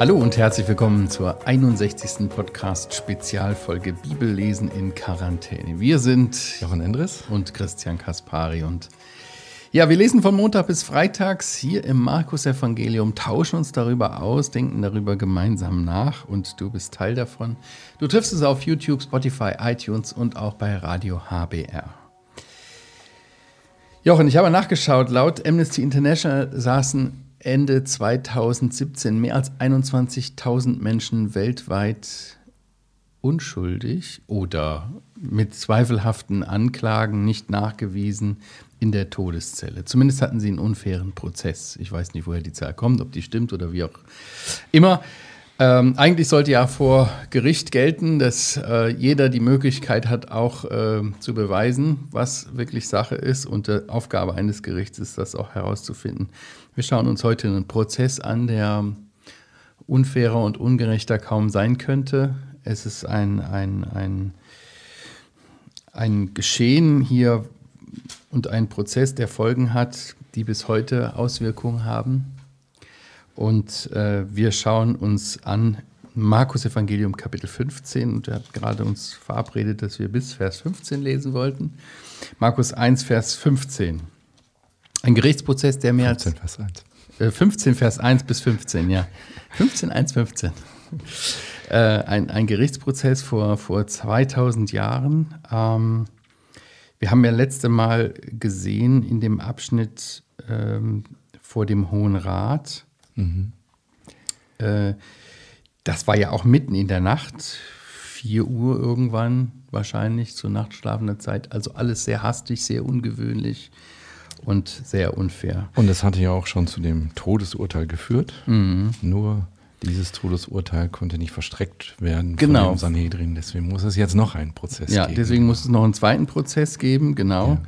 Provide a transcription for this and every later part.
Hallo und herzlich willkommen zur 61. Podcast-Spezialfolge Bibellesen in Quarantäne. Wir sind Jochen Endres und Christian Kaspari und ja, wir lesen von Montag bis Freitags hier im Markus-Evangelium, tauschen uns darüber aus, denken darüber gemeinsam nach und du bist Teil davon. Du triffst es auf YouTube, Spotify, iTunes und auch bei Radio HBR. Jochen, ich habe nachgeschaut, laut Amnesty International saßen Ende 2017 mehr als 21.000 Menschen weltweit unschuldig oder mit zweifelhaften Anklagen nicht nachgewiesen in der Todeszelle. Zumindest hatten sie einen unfairen Prozess. Ich weiß nicht, woher die Zahl kommt, ob die stimmt oder wie auch immer. Ähm, eigentlich sollte ja vor Gericht gelten, dass äh, jeder die Möglichkeit hat, auch äh, zu beweisen, was wirklich Sache ist. Und die Aufgabe eines Gerichts ist, das auch herauszufinden. Wir schauen uns heute einen Prozess an, der unfairer und ungerechter kaum sein könnte. Es ist ein, ein, ein, ein Geschehen hier und ein Prozess, der Folgen hat, die bis heute Auswirkungen haben. Und äh, wir schauen uns an Markus Evangelium Kapitel 15 und er hat gerade uns verabredet, dass wir bis Vers 15 lesen wollten. Markus 1, Vers 15. Ein Gerichtsprozess, der mehr 15, als. Vers 1. Äh, 15, Vers 1 bis 15, ja. 15, 1, 15. Äh, ein, ein Gerichtsprozess vor, vor 2000 Jahren. Ähm, wir haben ja letzte Mal gesehen in dem Abschnitt ähm, vor dem Hohen Rat, Mhm. Äh, das war ja auch mitten in der Nacht, 4 Uhr irgendwann wahrscheinlich zur nachtschlafender Zeit. Also alles sehr hastig, sehr ungewöhnlich und sehr unfair. Und es hatte ja auch schon zu dem Todesurteil geführt. Mhm. Nur dieses Todesurteil konnte nicht verstreckt werden genau. von dem Sanhedrin. Deswegen muss es jetzt noch einen Prozess ja, geben. Ja, deswegen muss es noch einen zweiten Prozess geben, genau. Ja.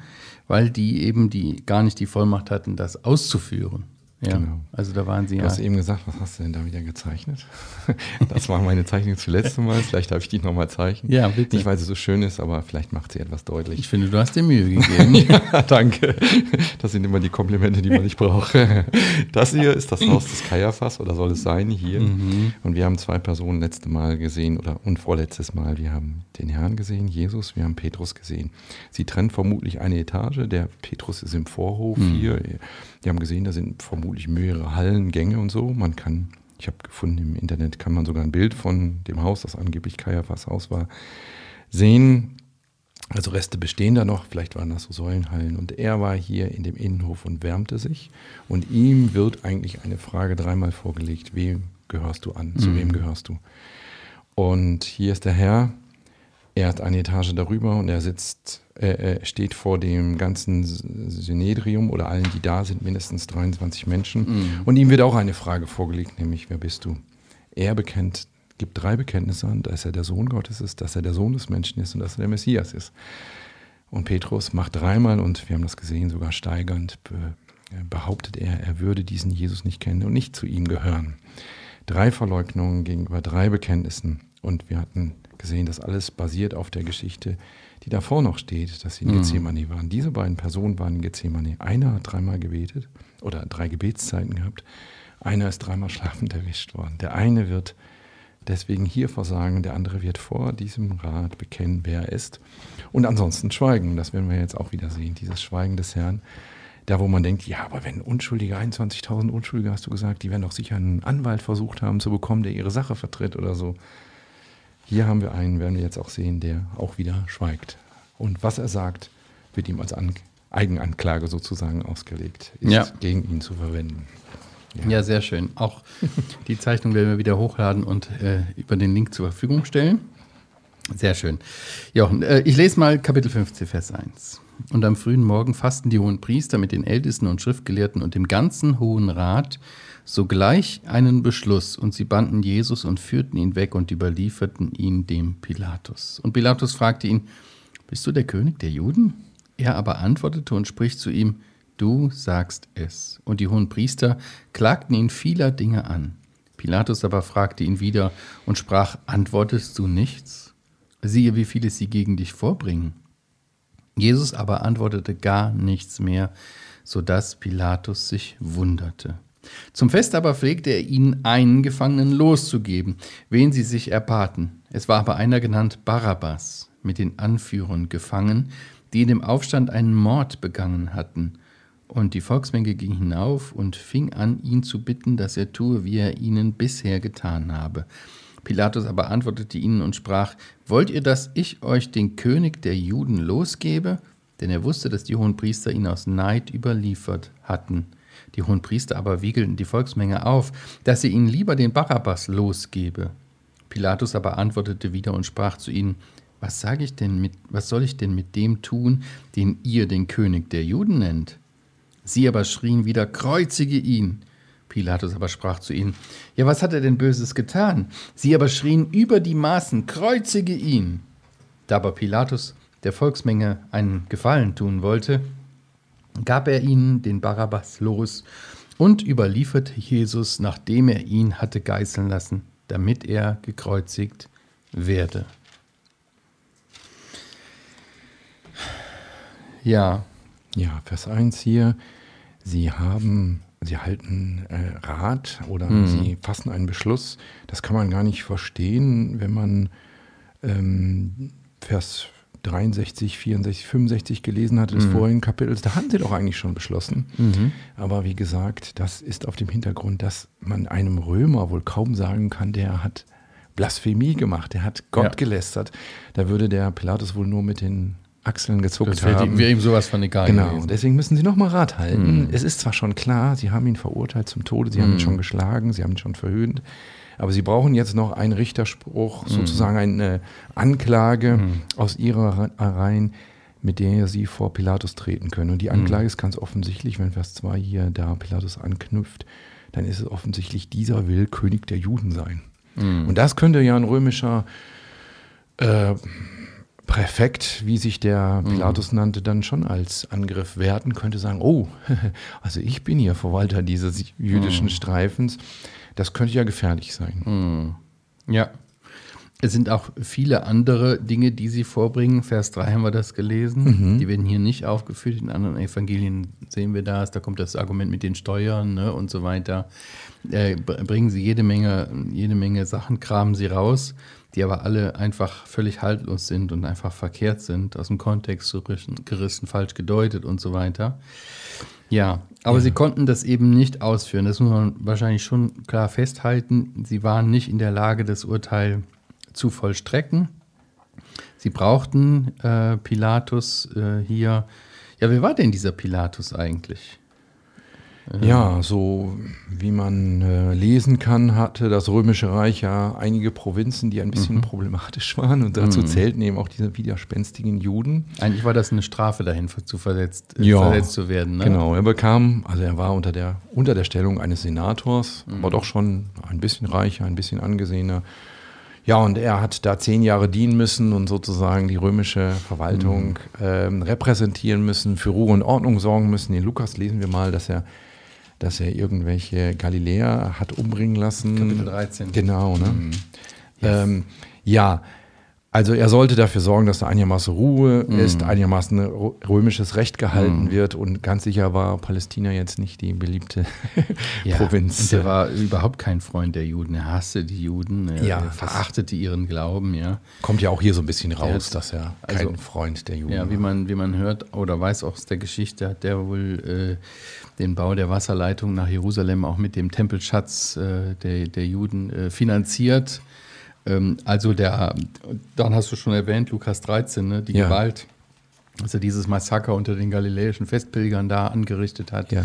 Weil die eben die gar nicht die Vollmacht hatten, das auszuführen. Ja, genau. also da waren Sie ja. Du hast eben gesagt, was hast du denn da wieder gezeichnet? Das war meine Zeichnung zuletzt Mal. Vielleicht darf ich die nochmal zeichnen. Ja, bitte. Nicht, weil sie so schön ist, aber vielleicht macht sie etwas deutlich. Ich finde, du hast dir Mühe gegeben. ja, danke. Das sind immer die Komplimente, die man nicht braucht. Das hier ist das Haus des Kaiaphas oder soll es sein hier. Mhm. Und wir haben zwei Personen letzte Mal gesehen oder und vorletztes Mal. Wir haben den Herrn gesehen, Jesus, wir haben Petrus gesehen. Sie trennt vermutlich eine Etage. Der Petrus ist im Vorhof mhm. hier. Wir haben gesehen, da sind vermutlich mehrere Hallengänge und so. Man kann, ich habe gefunden, im Internet kann man sogar ein Bild von dem Haus, das angeblich Kaiaphas Haus war, sehen. Also Reste bestehen da noch, vielleicht waren das so Säulenhallen. Und er war hier in dem Innenhof und wärmte sich. Und ihm wird eigentlich eine Frage dreimal vorgelegt, wem gehörst du an, zu mhm. wem gehörst du? Und hier ist der Herr, er hat eine Etage darüber und er sitzt äh, steht vor dem ganzen Synedrium oder allen, die da sind, mindestens 23 Menschen. Mhm. Und ihm wird auch eine Frage vorgelegt, nämlich, wer bist du? Er bekennt, gibt drei Bekenntnisse an, dass er der Sohn Gottes ist, dass er der Sohn des Menschen ist und dass er der Messias ist. Und Petrus macht dreimal, und wir haben das gesehen, sogar steigernd, behauptet er, er würde diesen Jesus nicht kennen und nicht zu ihm gehören. Drei Verleugnungen gegenüber drei Bekenntnissen. Und wir hatten gesehen, dass alles basiert auf der Geschichte die davor noch steht, dass sie in mhm. Gethsemane waren. Diese beiden Personen waren in Gethsemane. Einer hat dreimal gebetet oder drei Gebetszeiten gehabt. Einer ist dreimal schlafend erwischt worden. Der eine wird deswegen hier versagen, der andere wird vor diesem Rat bekennen, wer er ist. Und ansonsten schweigen. Das werden wir jetzt auch wieder sehen, dieses Schweigen des Herrn. Da, wo man denkt, ja, aber wenn Unschuldige, 21.000 Unschuldige, hast du gesagt, die werden doch sicher einen Anwalt versucht haben zu bekommen, der ihre Sache vertritt oder so. Hier haben wir einen, werden wir jetzt auch sehen, der auch wieder schweigt. Und was er sagt, wird ihm als An Eigenanklage sozusagen ausgelegt, ist ja. gegen ihn zu verwenden. Ja. ja. sehr schön. Auch die Zeichnung werden wir wieder hochladen und äh, über den Link zur Verfügung stellen. Sehr schön. Jochen, äh, ich lese mal Kapitel 15, Vers 1. Und am frühen Morgen fassten die hohen Priester mit den Ältesten und Schriftgelehrten und dem ganzen Hohen Rat sogleich einen Beschluss und sie banden Jesus und führten ihn weg und überlieferten ihn dem Pilatus. Und Pilatus fragte ihn, bist du der König der Juden? Er aber antwortete und spricht zu ihm, du sagst es. Und die hohen Priester klagten ihn vieler Dinge an. Pilatus aber fragte ihn wieder und sprach, antwortest du nichts? Siehe, wie viele sie gegen dich vorbringen. Jesus aber antwortete gar nichts mehr, so dass Pilatus sich wunderte. Zum Fest aber pflegte er ihnen einen Gefangenen loszugeben, wen sie sich erbaten. Es war aber einer genannt Barabbas, mit den Anführern gefangen, die in dem Aufstand einen Mord begangen hatten. Und die Volksmenge ging hinauf und fing an, ihn zu bitten, dass er tue, wie er ihnen bisher getan habe. Pilatus aber antwortete ihnen und sprach, Wollt ihr, dass ich euch den König der Juden losgebe? Denn er wusste, dass die Hohenpriester ihn aus Neid überliefert hatten. Die Hohenpriester aber wiegelten die Volksmenge auf, dass er ihnen lieber den Barabbas losgebe. Pilatus aber antwortete wieder und sprach zu ihnen, was sage ich denn mit, was soll ich denn mit dem tun, den ihr den König der Juden nennt? Sie aber schrien wieder, kreuzige ihn. Pilatus aber sprach zu ihnen, ja, was hat er denn Böses getan? Sie aber schrien über die Maßen, kreuzige ihn. Da aber Pilatus der Volksmenge einen Gefallen tun wollte, gab er ihnen den Barabbas los und überlieferte Jesus, nachdem er ihn hatte geißeln lassen, damit er gekreuzigt werde. Ja. Ja, Vers 1 hier. Sie haben, sie halten äh, Rat oder mhm. sie fassen einen Beschluss. Das kann man gar nicht verstehen, wenn man ähm, Vers 63, 64, 65 gelesen hatte des mhm. vorigen Kapitels, da hatten sie doch eigentlich schon beschlossen. Mhm. Aber wie gesagt, das ist auf dem Hintergrund, dass man einem Römer wohl kaum sagen kann, der hat Blasphemie gemacht, der hat Gott ja. gelästert. Da würde der Pilatus wohl nur mit den Achseln gezuckt das haben. wäre ihm sowas von egal Genau, gewesen. deswegen müssen sie nochmal Rat halten. Mhm. Es ist zwar schon klar, sie haben ihn verurteilt zum Tode, sie haben ihn mhm. schon geschlagen, sie haben ihn schon verhöhnt, aber sie brauchen jetzt noch einen Richterspruch, mhm. sozusagen eine Anklage aus ihrer Reihen, mit der sie vor Pilatus treten können. Und die. Anklage ist ganz offensichtlich, wenn Vers 2 hier da Pilatus anknüpft, dann ist es offensichtlich, dieser will König der Juden sein. Und das könnte ja ein römischer äh, Präfekt, wie sich der Pilatus mhm. nannte, dann schon als Angriff werten, könnte sagen, oh, also ich bin hier Verwalter dieses jüdischen mhm. Streifens. Das könnte ja gefährlich sein. Mhm. Ja. Es sind auch viele andere Dinge, die sie vorbringen. Vers 3 haben wir das gelesen. Mhm. Die werden hier nicht aufgeführt. In anderen Evangelien sehen wir das. Da kommt das Argument mit den Steuern ne, und so weiter. Äh, bringen sie jede Menge, jede Menge Sachen, kramen sie raus, die aber alle einfach völlig haltlos sind und einfach verkehrt sind, aus dem Kontext gerissen, falsch gedeutet und so weiter. Ja, aber ja. sie konnten das eben nicht ausführen. Das muss man wahrscheinlich schon klar festhalten. Sie waren nicht in der Lage, das Urteil zu vollstrecken. Sie brauchten äh, Pilatus äh, hier. Ja, wer war denn dieser Pilatus eigentlich? Ja, so wie man äh, lesen kann, hatte das Römische Reich ja einige Provinzen, die ein bisschen mhm. problematisch waren. Und dazu mhm. zählten eben auch diese widerspenstigen Juden. Eigentlich war das eine Strafe dahin zu versetzt, äh, ja, versetzt zu werden. Ne? Genau, er bekam, also er war unter der, unter der Stellung eines Senators, mhm. aber doch schon ein bisschen reicher, ein bisschen angesehener. Ja, und er hat da zehn Jahre dienen müssen und sozusagen die römische Verwaltung mhm. ähm, repräsentieren müssen, für Ruhe und Ordnung sorgen müssen. In Lukas lesen wir mal, dass er dass er irgendwelche Galiläer hat umbringen lassen. Kapitel 13. Genau, ne? Mhm. Yes. Ähm, ja, also er sollte dafür sorgen, dass da einigermaßen Ruhe mm. ist, einigermaßen römisches Recht gehalten mm. wird und ganz sicher war Palästina jetzt nicht die beliebte ja, Provinz. Und er war überhaupt kein Freund der Juden. Er hasste die Juden, er ja, verachtete ihren Glauben, ja. Kommt ja auch hier so ein bisschen raus, hat, dass er also, kein Freund der Juden Ja, wie man, wie man hört oder weiß auch aus der Geschichte, hat der wohl äh, den Bau der Wasserleitung nach Jerusalem auch mit dem Tempelschatz äh, der, der Juden äh, finanziert also der, dann hast du schon erwähnt, Lukas 13, ne, die ja. Gewalt, dass er dieses Massaker unter den galiläischen Festpilgern da angerichtet hat ja.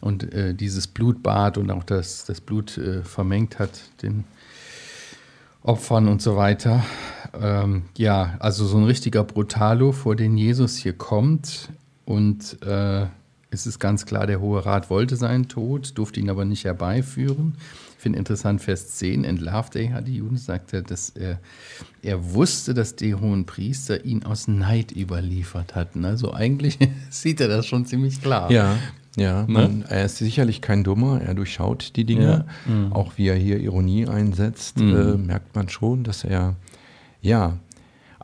und äh, dieses Blutbad und auch das, das Blut äh, vermengt hat, den Opfern und so weiter. Ähm, ja, also so ein richtiger Brutalo, vor den Jesus hier kommt und äh, es ist ganz klar, der Hohe Rat wollte seinen Tod, durfte ihn aber nicht herbeiführen finde interessant, Vers 10 entlarvt er ja die Juden, sagt er, dass er, er wusste, dass die hohen Priester ihn aus Neid überliefert hatten. Also eigentlich sieht er das schon ziemlich klar. Ja, ja, ne? man, er ist sicherlich kein Dummer, er durchschaut die Dinge. Ja. Mhm. Auch wie er hier Ironie einsetzt, mhm. äh, merkt man schon, dass er, ja,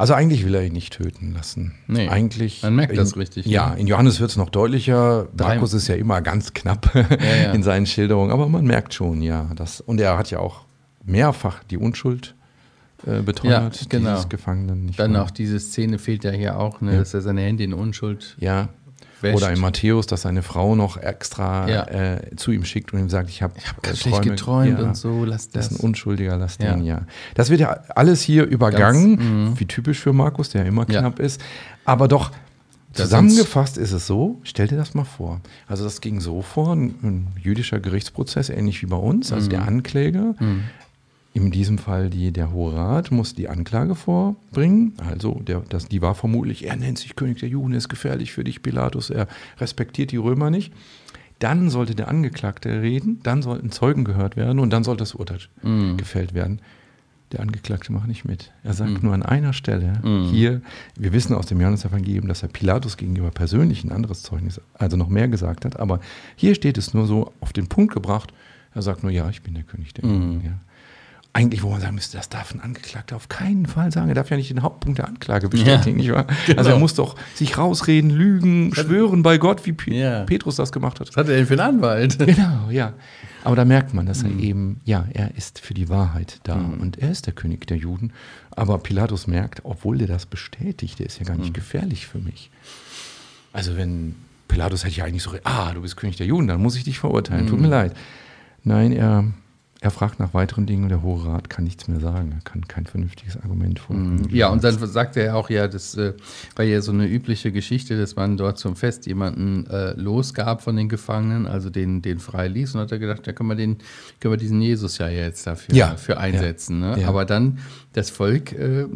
Also eigentlich will er ihn nicht töten lassen. Nee, eigentlich. man merkt in, das richtig, Ja, ne? in Johannes wird es noch deutlicher. Drei- Markus ist ja immer ganz knapp ja. in seinen Schilderungen, aber man merkt schon, ja. Das, und er hat ja auch mehrfach die Unschuld äh, beteuert, Ja, genau. dieses Gefangenen. Nicht Dann wahr? auch diese Szene fehlt ja hier auch, ne, Ja. dass er seine Hände in Unschuld Ja. Wäscht. Oder in Matthäus, dass seine Frau noch extra Ja. äh, zu ihm schickt und ihm sagt, ich habe ich habe ganz schlecht geträumt und so, lass Das das. ist ein Unschuldiger, lass Ja. den, ja. Das wird ja alles hier übergangen, Ganz, mhm. wie typisch für Markus, der ja immer Ja. knapp ist. Aber doch zusammengefasst ist es so, stell dir das mal vor. Also das ging so vor, ein, ein jüdischer Gerichtsprozess, ähnlich wie bei uns. Also Mhm. der Ankläger, in diesem Fall die, der Hohe Rat, muss die Anklage vorbringen. Also der, das, die war vermutlich, er nennt sich König der Juden, er ist gefährlich für dich, Pilatus, er respektiert die Römer nicht. Dann sollte der Angeklagte reden, dann sollten Zeugen gehört werden und dann sollte das Urteil Mhm. gefällt werden. Der Angeklagte macht nicht mit. Er sagt nur an einer Stelle, hier, wir wissen aus dem Johannesevangelium, dass er Pilatus gegenüber persönlich ein anderes Zeugnis, also noch mehr gesagt hat, aber hier steht es nur so auf den Punkt gebracht, er sagt nur, ja, ich bin der König der Juden. Ja. Eigentlich, wo man sagen müsste, das darf ein Angeklagter auf keinen Fall sagen. Er darf ja nicht den Hauptpunkt der Anklage bestätigen, nicht wahr? Also er muss doch sich rausreden, lügen, schwören bei Gott, wie Pe Ja. Petrus das gemacht hat. Was hat er denn für einen Anwalt? Genau, ja. Aber da merkt man, dass er eben, ja, er ist für die Wahrheit da und er ist der König der Juden. Aber Pilatus merkt, obwohl der das bestätigt, der ist ja gar nicht gefährlich für mich. Also wenn Pilatus hätte ja eigentlich so, ah, du bist König der Juden, dann muss ich dich verurteilen, tut mir leid. Nein, er, er fragt nach weiteren Dingen und der Hohe Rat kann nichts mehr sagen. Er kann kein vernünftiges Argument vorbringen. Ja, und dann sagt er auch ja, das äh, war ja so eine übliche Geschichte, dass man dort zum Fest jemanden äh, losgab von den Gefangenen, also den, den frei ließ. Und hat er gedacht, da können wir, den, können wir diesen Jesus ja jetzt dafür Ja, für einsetzen. Ne? ja. Aber dann, das Volk äh,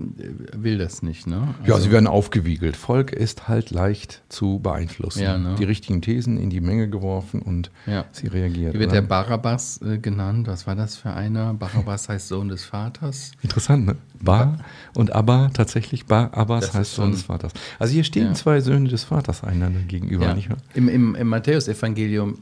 will das nicht. Ne? Ja, sie werden aufgewiegelt. Volk ist halt leicht zu beeinflussen. Ja, ne? Die richtigen Thesen in die Menge geworfen und Ja. sie reagiert. Hier wird der Barabbas äh, genannt. Was war das für einer? Barabbas heißt Sohn des Vaters. Interessant, ne? Bar und Abba, tatsächlich Bar, Abbas Das heißt Sohn des Vaters. Also hier stehen Ja. zwei Söhne des Vaters einander gegenüber, Ja. nicht wahr? Im, im, im Matthäus-Evangelium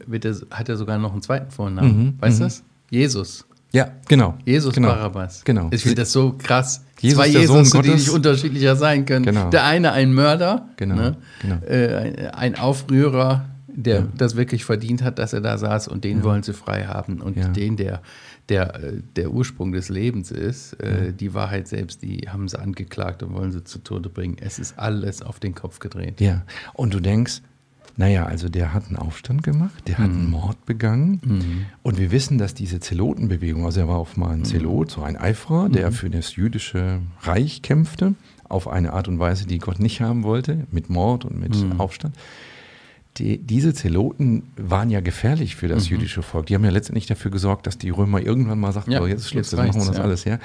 hat er sogar noch einen zweiten Vornamen. Mhm, weißt du das? Jesus. Ja, genau. Jesus genau. Barabbas. Genau. Ich finde das so krass. Jesus, Zwei Jesus, die nicht unterschiedlicher sein können. Genau. Der eine ein Mörder, Genau, ne? genau. Äh, ein Aufrührer, der Ja. das wirklich verdient hat, dass er da saß und den wollen sie frei haben. Und Ja. den, der, der äh, der Ursprung des Lebens ist, äh, die Wahrheit selbst, die haben sie angeklagt und wollen sie zu Tode bringen. Es ist alles auf den Kopf gedreht. Ja. Und du denkst, naja, also der hat einen Aufstand gemacht, der hat Mhm. einen Mord begangen. Und wir wissen, dass diese Zelotenbewegung, also er war auf mal ein Mhm. Zelot, so ein Eiferer, der für das jüdische Reich kämpfte, auf eine Art und Weise, die Gott nicht haben wollte, mit Mord und mit Mhm. Aufstand. Die, diese Zeloten waren ja gefährlich für Mhm. das jüdische Volk. Die haben ja letztendlich dafür gesorgt, dass die Römer irgendwann mal sagten, Ja, so, jetzt ist Schluss, jetzt machen wir das ja. alles her.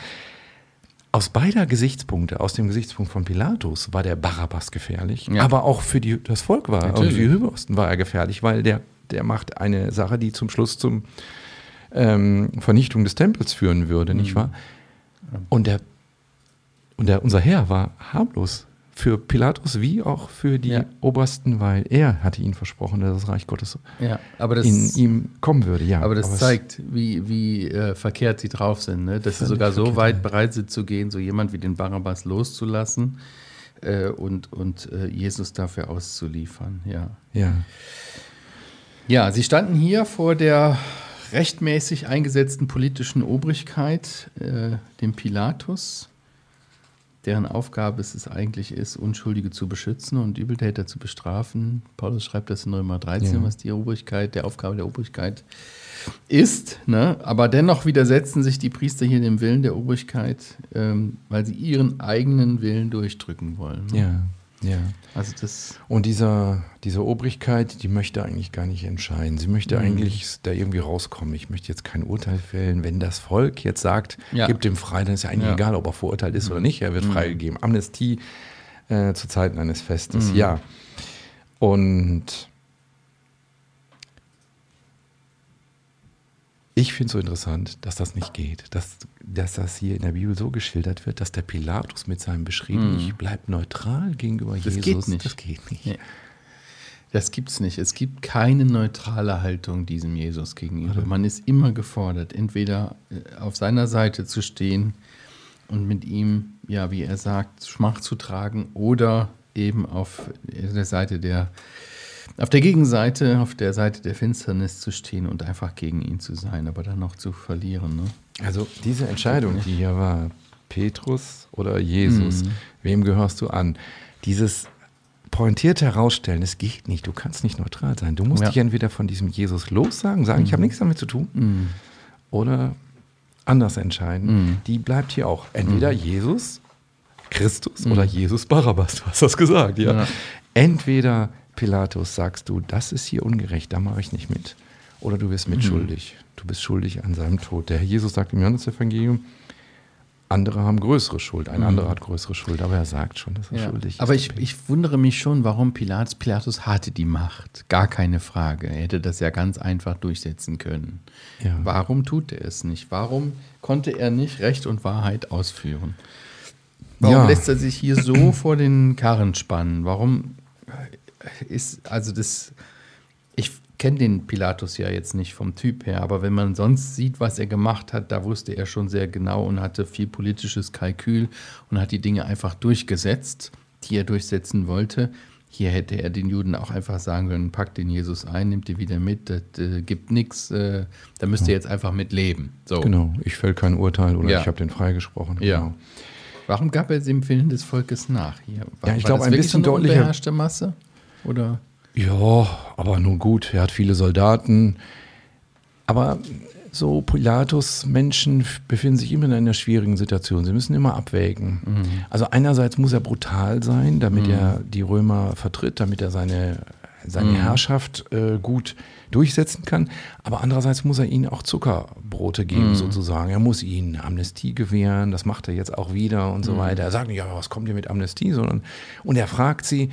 Aus beider Gesichtspunkte, aus dem Gesichtspunkt von Pilatus, war der Barabbas gefährlich, Ja. aber auch für die, das Volk war, und Natürlich. für die Hybristen war er gefährlich, weil der, der macht eine Sache, die zum Schluss zum ähm, Vernichtung des Tempels führen würde, Mhm. nicht wahr? Und der, und der, unser Herr war harmlos für Pilatus wie auch für die Ja. Obersten, weil er hatte ihnen versprochen, dass das Reich Gottes Ja, aber das, in ihm kommen würde. Ja, aber das es- zeigt, wie, wie äh, verkehrt sie drauf sind. Ne? Dass sie sogar so weit ja. bereit sind zu gehen, so jemand wie den Barabbas loszulassen äh, und, und äh, Jesus dafür auszuliefern. Ja. Ja. ja, sie standen hier vor der rechtmäßig eingesetzten politischen Obrigkeit, äh, dem Pilatus, deren Aufgabe es es eigentlich ist, Unschuldige zu beschützen und Übeltäter zu bestrafen. Paulus schreibt das in Römer 13, Ja. was die Obrigkeit, der Aufgabe der Obrigkeit ist. Ne? Aber dennoch widersetzen sich die Priester hier dem Willen der Obrigkeit, ähm, weil sie ihren eigenen Willen durchdrücken wollen. Ne? Ja, ja. Also das, Und dieser, diese Obrigkeit, die möchte eigentlich gar nicht entscheiden. Sie möchte Mhm. eigentlich da irgendwie rauskommen. Ich möchte jetzt kein Urteil fällen. Wenn das Volk jetzt sagt, Ja. gibt dem frei, dann ist ja eigentlich Ja. Mhm. egal, ob er verurteilt ist oder nicht. Er wird freigegeben. Amnestie äh, zu Zeiten eines Festes, Mhm. ja. Und ich finde es so interessant, dass das nicht geht. Dass, dass das hier in der Bibel so geschildert wird, dass der Pilatus mit seinem Beschrieben, ich bleibe neutral gegenüber. Das Jesus. geht nicht. Das geht nicht. Nee. Das gibt es nicht. Es gibt keine neutrale Haltung diesem Jesus gegenüber. Man ist immer gefordert, entweder äh, auf seiner Seite zu stehen und mit ihm ja, wie er sagt, Schmach zu tragen oder eben auf der Seite der, auf der Gegenseite, auf der Seite der Finsternis zu stehen und einfach gegen ihn zu sein, aber dann noch zu verlieren. Ne? Also diese Entscheidung, die hier war, Petrus oder Jesus, mhm. wem gehörst du an? Dieses pointiert herausstellen, es geht nicht, du kannst nicht neutral sein. Du musst ja. dich entweder von diesem Jesus lossagen, sagen, mhm. ich habe nichts damit zu tun, mhm. oder anders entscheiden. Mhm. Die bleibt hier auch. Entweder mhm. Jesus, Christus oder mhm. Jesus Barabbas, du hast das gesagt, ja. ja. Entweder Pilatus sagst du, das ist hier ungerecht, da mache ich nicht mit. Oder du bist mitschuldig. Mhm. Du bist schuldig an seinem Tod. Der Herr Jesus sagt im Johannes-Evangelium, andere haben größere Schuld, ein mhm. anderer hat größere Schuld, aber er sagt schon, dass er ja. schuldig ist. Aber ich, ich wundere mich schon, warum Pilatus, Pilatus hatte die Macht, gar keine Frage. Er hätte das ja ganz einfach durchsetzen können. Ja. Warum tut er es nicht? Warum konnte er nicht Recht und Wahrheit ausführen? Warum ja. lässt er sich hier so vor den Karren spannen? Warum ist, also das, ich kenne den Pilatus ja jetzt nicht vom Typ her, aber wenn man sonst sieht, was er gemacht hat, da wusste er schon sehr genau und hatte viel politisches Kalkül und hat die Dinge einfach durchgesetzt, die er durchsetzen wollte. Hier hätte er den Juden auch einfach sagen können, packt den Jesus ein, nimmt ihn wieder mit, das äh, gibt nichts, äh, da müsst ihr jetzt einfach mit leben. So. Genau, ich fäll kein Urteil oder ja. ich habe den freigesprochen. Ja. Genau. Warum gab er dem Willen des Volkes nach? Hier? War, ja, ich glaube, ein bisschen deutlicher. Masse? Oder? Ja, aber nun gut, er hat viele Soldaten. Aber so Pilatus-Menschen befinden sich immer in einer schwierigen Situation. Sie müssen immer abwägen. Mhm. Also einerseits muss er brutal sein, damit mhm. er die Römer vertritt, damit er seine, seine mhm. Herrschaft äh, gut durchsetzen kann. Aber andererseits muss er ihnen auch Zuckerbrote geben, mhm. sozusagen. Er muss ihnen Amnestie gewähren, das macht er jetzt auch wieder und so mhm. weiter. Er sagt nicht, ja, was kommt ihr mit Amnestie, sondern und er fragt sie,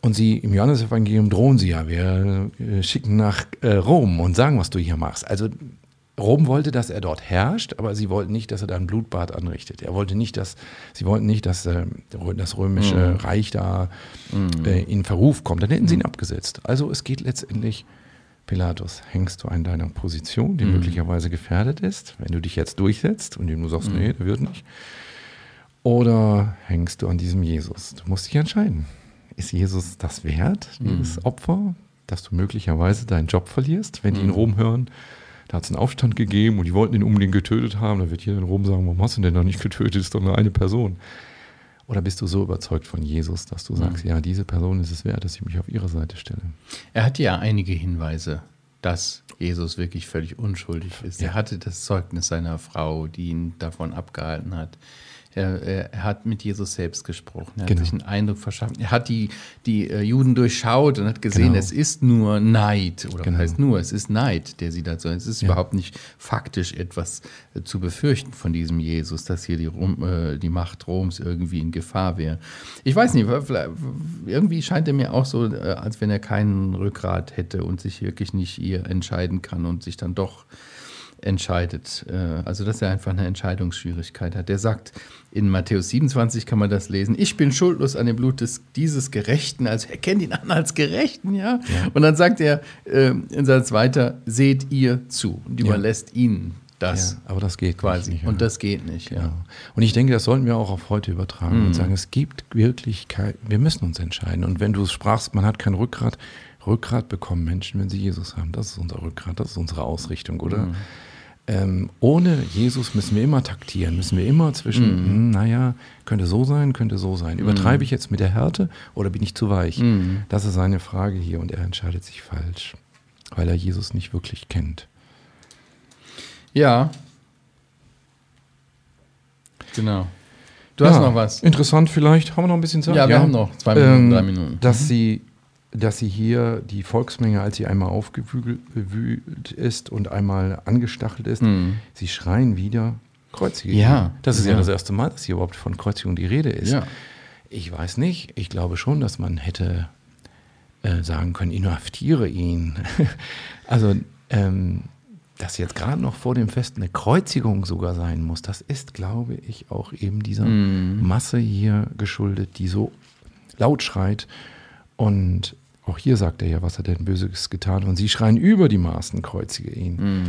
und sie im Johannesevangelium drohen sie ja, wir äh, schicken nach äh, Rom und sagen, was du hier machst. Also Rom wollte, dass er dort herrscht, aber sie wollten nicht, dass er da ein Blutbad anrichtet. Er wollte nicht, dass sie wollten nicht, dass äh, das römische mhm. Reich da mhm. äh, in Verruf kommt. Dann hätten sie ihn abgesetzt. Also es geht letztendlich, Pilatus, hängst du an deiner Position, die mhm. möglicherweise gefährdet ist, wenn du dich jetzt durchsetzt und du sagst, mhm. nee, der wird nicht. Oder hängst du an diesem Jesus? Du musst dich entscheiden ist Jesus das wert, dieses mhm. Opfer, dass du möglicherweise deinen Job verlierst, wenn die in mhm. Rom hören, da hat es einen Aufstand gegeben und die wollten ihn unbedingt getötet haben, da wird jeder in Rom sagen, warum hast du denn noch nicht getötet, ist doch nur eine Person. Oder bist du so überzeugt von Jesus, dass du sagst, mhm. ja, diese Person ist es wert, dass ich mich auf ihre Seite stelle? Er hatte ja einige Hinweise, dass Jesus wirklich völlig unschuldig ist. Ja. Er hatte das Zeugnis seiner Frau, die ihn davon abgehalten hat. Er, er, hat mit Jesus selbst gesprochen. Er genau. hat sich einen Eindruck verschafft. Er hat die, die äh, Juden durchschaut und hat gesehen, genau. es ist nur Neid. Oder genau. heißt nur, es ist Neid, der sie dazu. Es ist ja. überhaupt nicht faktisch etwas äh, zu befürchten von diesem Jesus, dass hier die, Rom, äh, die Macht Roms irgendwie in Gefahr wäre. Ich weiß nicht, irgendwie scheint er mir auch so, äh, als wenn er keinen Rückgrat hätte und sich wirklich nicht ihr entscheiden kann und sich dann doch entscheidet. Äh, also, dass er einfach eine Entscheidungsschwierigkeit hat. Der sagt, in Matthäus 27 kann man das lesen, ich bin schuldlos an dem Blut des, dieses Gerechten, also er kennt ihn an als Gerechten, ja. ja. Und dann sagt er äh, in Satz weiter, seht ihr zu und überlässt ja. ihnen das. Ja, aber das geht quasi nicht. Und das geht nicht, genau. ja. Und ich denke, das sollten wir auch auf heute übertragen mhm. und sagen, es gibt wirklich, kein, wir müssen uns entscheiden. Und wenn du es sprachst, man hat kein Rückgrat, Rückgrat bekommen Menschen, wenn sie Jesus haben. Das ist unser Rückgrat, das ist unsere Ausrichtung, oder? Mhm ähm, ohne Jesus müssen wir immer taktieren, müssen wir immer zwischen, mm. mh, hm, naja, könnte so sein, könnte so sein. Übertreibe mm. ich jetzt mit der Härte oder bin ich zu weich? Mm. Das ist seine Frage hier und er entscheidet sich falsch, weil er Jesus nicht wirklich kennt. Ja. Genau. Du ja, hast noch was. Interessant vielleicht. Haben wir noch ein bisschen Zeit? Ja, wir ja. haben noch zwei Minuten, ähm, drei Minuten. Dass mhm. sie dass sie hier die Volksmenge, als sie einmal aufgewühlt ist und einmal angestachelt ist, mhm. sie schreien wieder Kreuzige. Ja. Das ist ja. ja. das erste Mal, dass hier überhaupt von Kreuzigung die Rede ist. Ja. Ich weiß nicht. Ich glaube schon, dass man hätte äh, sagen können, inhaftiere ihn. also, ähm, dass jetzt gerade noch vor dem Fest eine Kreuzigung sogar sein muss, das ist, glaube ich, auch eben dieser mhm. Masse hier geschuldet, die so laut schreit und auch hier sagt er ja, was hat er denn Böses getan? Und sie schreien über die Maßen, kreuzige ihn. Mhm.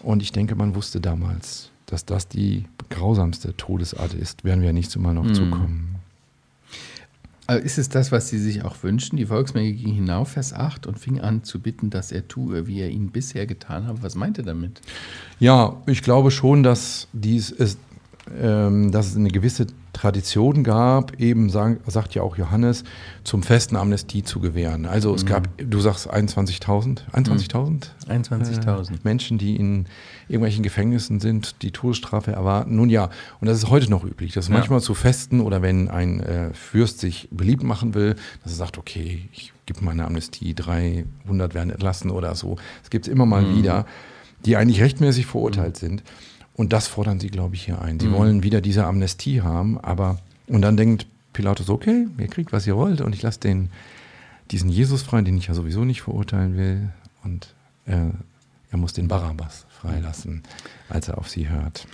Und ich denke, man wusste damals, dass das die grausamste Todesart ist, werden wir ja nächstes Mal noch Mhm. zukommen. Aber ist es das, was Sie sich auch wünschen? Die Volksmenge ging hinauf, Vers 8, und fing an zu bitten, dass er tue, wie er ihnen bisher getan habe. Was meint er damit? Ja, ich glaube schon, dass dies ist, dass es eine gewisse Tradition gab, eben sagen, sagt ja auch Johannes, zum festen Amnestie zu gewähren. Also es gab, du sagst 21.000, 21.000 21.000. äh, Menschen, die in irgendwelchen Gefängnissen sind, die Todesstrafe erwarten. Nun ja, und das ist heute noch üblich, dass Ja. manchmal zu Festen oder wenn ein äh, Fürst sich beliebt machen will, dass er sagt, okay, ich gebe mal eine Amnestie, 300 werden entlassen oder so. Es gibt es immer mal wieder, die eigentlich rechtmäßig verurteilt sind. Und das fordern sie, glaube ich, hier ein. Sie wollen wieder diese Amnestie haben, aber und dann denkt Pilatus, okay, ihr kriegt, was ihr wollt, und ich lasse den diesen Jesus frei, den ich ja sowieso nicht verurteilen will. Und äh, er muss den Barabbas freilassen, als er auf sie hört.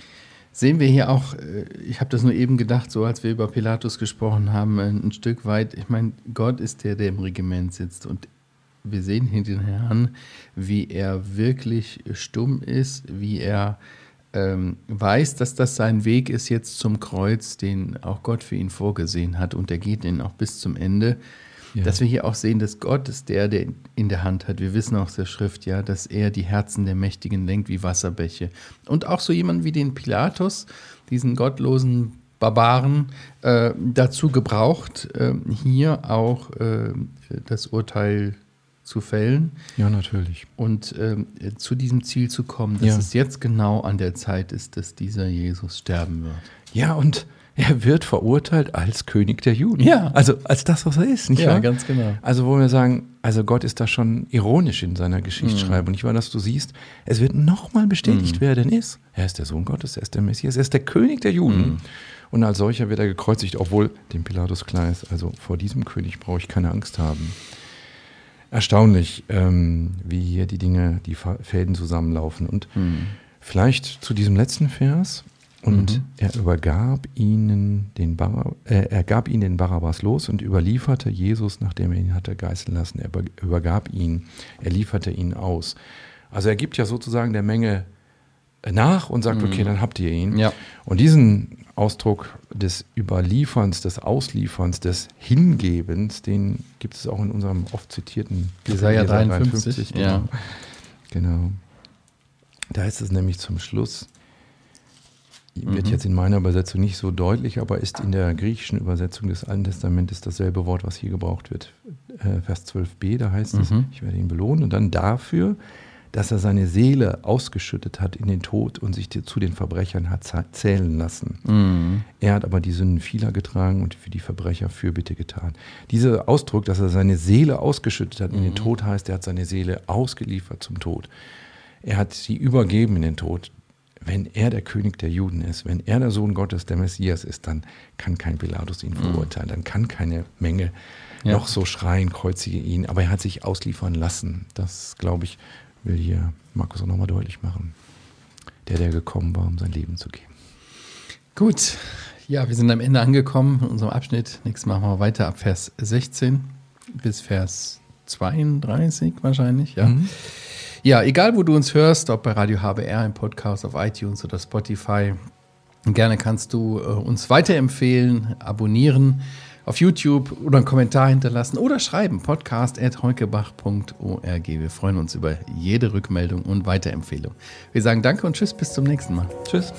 Sehen wir hier auch, äh, ich habe das nur eben gedacht, so als wir über Pilatus gesprochen haben, äh, ein Stück weit, ich meine, Gott ist der, der im Regiment sitzt und wir sehen hier den Herrn, wie er wirklich stumm ist, wie er ähm, weiß, dass das sein Weg ist jetzt zum Kreuz, den auch Gott für ihn vorgesehen hat und er geht ihn auch bis zum Ende. Ja. Dass wir hier auch sehen, dass Gott ist der, der in der Hand hat. Wir wissen aus der Schrift ja, dass er die Herzen der Mächtigen lenkt wie Wasserbäche. Und auch so jemand wie den Pilatus, diesen gottlosen Barbaren, äh, dazu gebraucht, äh, hier auch äh, das Urteil zu fällen Ja, natürlich. und ähm, zu diesem Ziel zu kommen, dass Ja. es jetzt genau an der Zeit ist, dass dieser Jesus sterben wird. Ja, und er wird verurteilt als König der Juden. Ja. Also als das, was er ist, nicht Ja, wahr? ganz genau. Also wo wir sagen, also Gott ist da schon ironisch in seiner Geschichtsschreibung. Nicht wahr, dass du siehst, es wird nochmal bestätigt, wer er denn ist. Er ist der Sohn Gottes, er ist der Messias, er ist der König der Juden. Und als solcher wird er gekreuzigt, obwohl dem Pilatus klar ist, also vor diesem König brauche ich keine Angst haben. Erstaunlich, ähm, wie hier die Dinge, die Fäden zusammenlaufen. Und vielleicht zu diesem letzten Vers. Und er übergab ihnen den Bar äh, er gab ihnen den Barabbas los und überlieferte Jesus, nachdem er ihn hatte geißeln lassen. Er über- übergab ihn, er lieferte ihn aus. Also er gibt ja sozusagen der Menge nach und sagt, okay, dann habt ihr ihn. Ja. Und diesen Ausdruck des Überlieferns, des Auslieferns, des Hingebens, den gibt es auch in unserem oft zitierten Jesaja Jesaja 53, genau. ja. Genau. Da ist es nämlich zum Schluss, wird Mhm. jetzt in meiner Übersetzung nicht so deutlich, aber ist in der griechischen Übersetzung des Alten Testamentes dasselbe Wort, was hier gebraucht wird. Äh, Vers 12b, da heißt es, Mhm. ich werde ihn belohnen und dann dafür, dass er seine Seele ausgeschüttet hat in den Tod und sich zu den Verbrechern hat zählen lassen. Mhm. Er hat aber die Sünden vieler getragen und für die Verbrecher Fürbitte getan. Dieser Ausdruck, dass er seine Seele ausgeschüttet hat in den Tod, heißt, er hat seine Seele ausgeliefert zum Tod. Er hat sie übergeben in den Tod. Wenn er der König der Juden ist, wenn er der Sohn Gottes, der Messias ist, dann kann kein Pilatus ihn verurteilen, dann kann keine Menge Ja. noch so schreien, kreuzige ihn. Aber er hat sich ausliefern lassen. Das, glaube ich, will hier Markus auch nochmal deutlich machen. Der, der gekommen war, um sein Leben zu geben. Gut, ja, wir sind am Ende angekommen in unserem Abschnitt. Nächstes Mal machen wir weiter ab Vers 16 bis Vers 32 wahrscheinlich, ja. Mhm. Ja, egal wo du uns hörst, ob bei Radio HBR, im Podcast, auf iTunes oder Spotify, gerne kannst du äh, uns weiterempfehlen, abonnieren auf YouTube oder einen Kommentar hinterlassen oder schreiben podcast.heukebach.org. Wir freuen uns über jede Rückmeldung und Weiterempfehlung. Wir sagen Danke und Tschüss, bis zum nächsten Mal. Tschüss.